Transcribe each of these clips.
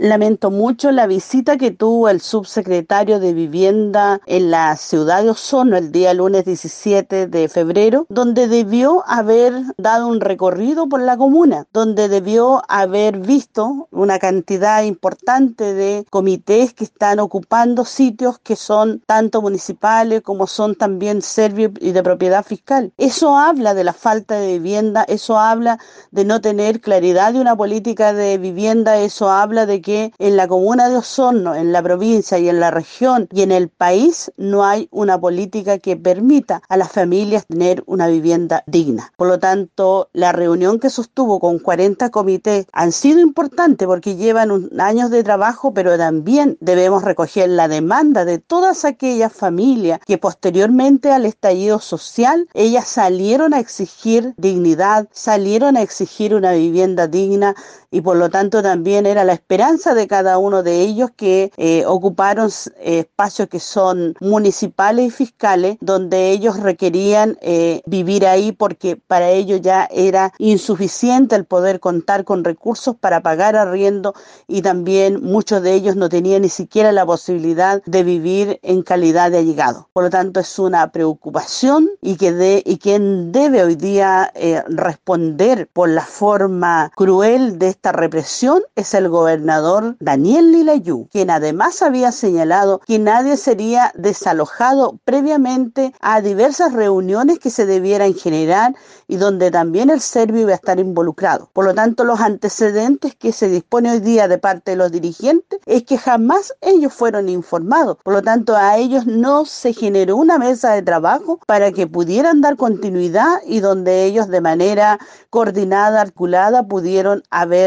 lamento mucho la visita que tuvo el subsecretario de Vivienda en la ciudad de Osorno el día lunes 17 de febrero, donde debió haber dado un recorrido por la comuna, donde debió haber visto una cantidad importante de comités que están ocupando sitios que son tanto municipales como son también servicios y de propiedad fiscal. Eso habla de la falta de vivienda, eso habla de no tener claridad de una política de vivienda, eso habla de que en la comuna de Osorno, en la provincia y en la región y en el país no hay una política que permita a las familias tener una vivienda digna. Por lo tanto, la reunión que sostuvo con 40 comités han sido importantes porque llevan años de trabajo, pero también debemos recoger la demanda de todas aquellas familias que posteriormente al estallido social, ellas salieron a exigir dignidad, salieron a exigir una vivienda digna y por lo tanto también era la esperanza de cada uno de ellos que eh, ocuparon eh, espacios que son municipales y fiscales donde ellos requerían eh, vivir ahí porque para ellos ya era insuficiente el poder contar con recursos para pagar arriendo y también muchos de ellos no tenían ni siquiera la posibilidad de vivir en calidad de allegado. Por lo tanto es una preocupación y que de, y quien debe hoy día responder por la forma cruel de esta represión es el gobernador Daniel Lilayú, quien además había señalado que nadie sería desalojado previamente a diversas reuniones que se debieran generar y donde también el serbio iba a estar involucrado. Por lo tanto, los antecedentes que se dispone hoy día de parte de los dirigentes es que jamás ellos fueron informados. Por lo tanto, a ellos no se generó una mesa de trabajo para que pudieran dar continuidad y donde ellos de manera coordinada, articulada, pudieron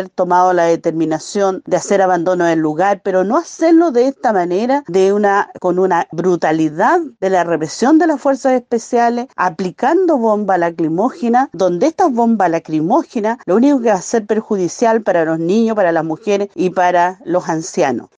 tomado la determinación de hacer abandono del lugar, pero no hacerlo de esta manera, de una, con una brutalidad de la represión de las fuerzas especiales, aplicando bomba lacrimógena, donde estas bombas lacrimógenas lo único que va a ser perjudicial para los niños, para las mujeres y para los ancianos.